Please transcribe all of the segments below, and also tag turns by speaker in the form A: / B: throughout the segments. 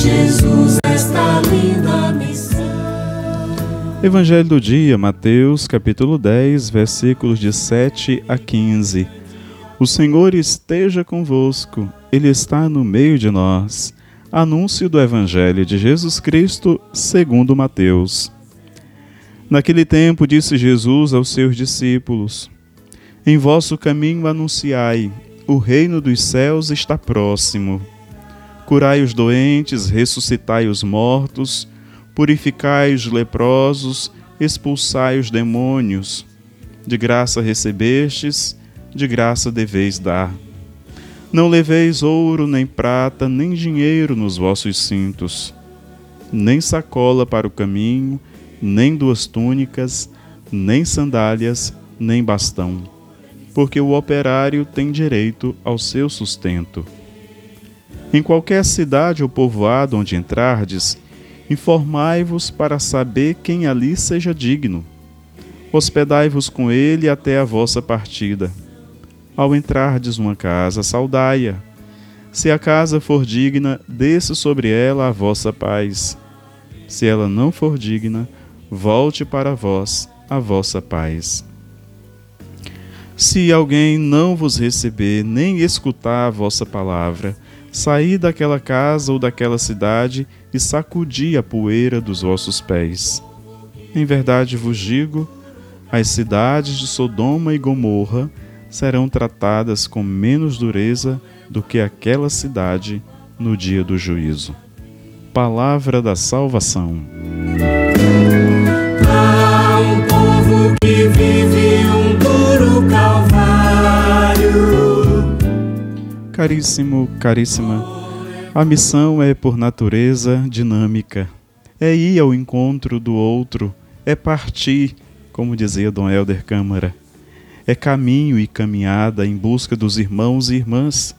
A: Jesus esta linda missão.
B: Evangelho do dia, Mateus, capítulo 10, versículos de 7 a 15. O Senhor esteja convosco, Ele está no meio de nós. Anúncio do Evangelho de Jesus Cristo, segundo Mateus. Naquele tempo disse Jesus aos seus discípulos: Em vosso caminho anunciai: o reino dos céus está próximo. Curai os doentes, ressuscitai os mortos, purificai os leprosos, expulsai os demônios. De graça recebestes, de graça deveis dar. Não leveis ouro, nem prata, nem dinheiro nos vossos cintos, nem sacola para o caminho, nem duas túnicas, nem sandálias, nem bastão, porque o operário tem direito ao seu sustento. Em qualquer cidade ou povoado onde entrardes, informai-vos para saber quem ali seja digno. Hospedai-vos com ele até a vossa partida. Ao entrardes numa casa, saudai-a. Se a casa for digna, desça sobre ela a vossa paz. Se ela não for digna, volte para vós a vossa paz. Se alguém não vos receber, nem escutar a vossa palavra, saí daquela casa ou daquela cidade e sacudi a poeira dos vossos pés. Em verdade vos digo, as cidades de Sodoma e Gomorra serão tratadas com menos dureza do que aquela cidade no dia do juízo. Palavra da salvação.
A: Há povo que vive
B: Caríssimo, caríssima, a missão é por natureza dinâmica. É ir ao encontro do outro, é partir, como dizia Dom Helder Câmara. É caminho e caminhada em busca dos irmãos e irmãs.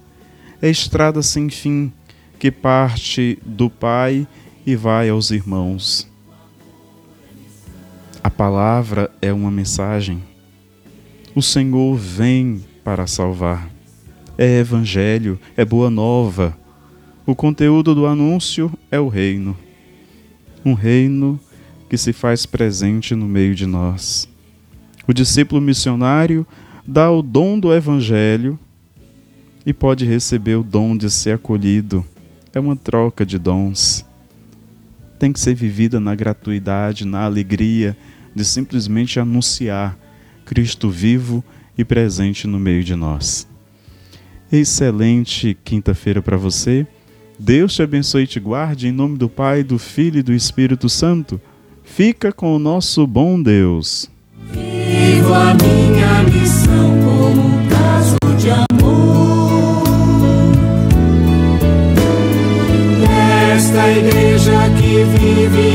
B: É estrada sem fim que parte do Pai e vai aos irmãos. A palavra é uma mensagem. O Senhor vem para salvar. É evangelho, é boa nova. O conteúdo do anúncio é o reino. Um reino que se faz presente no meio de nós. O discípulo missionário dá o dom do evangelho e pode receber o dom de ser acolhido. É uma troca de dons. Tem que ser vivida na gratuidade, na alegria de simplesmente anunciar Cristo vivo e presente no meio de nós. Excelente quinta-feira para você. Deus te abençoe e te guarde em nome do Pai, do Filho e do Espírito Santo. Fica com o nosso bom Deus.
A: Vivo a minha missão como um caso de amor. Esta igreja que vive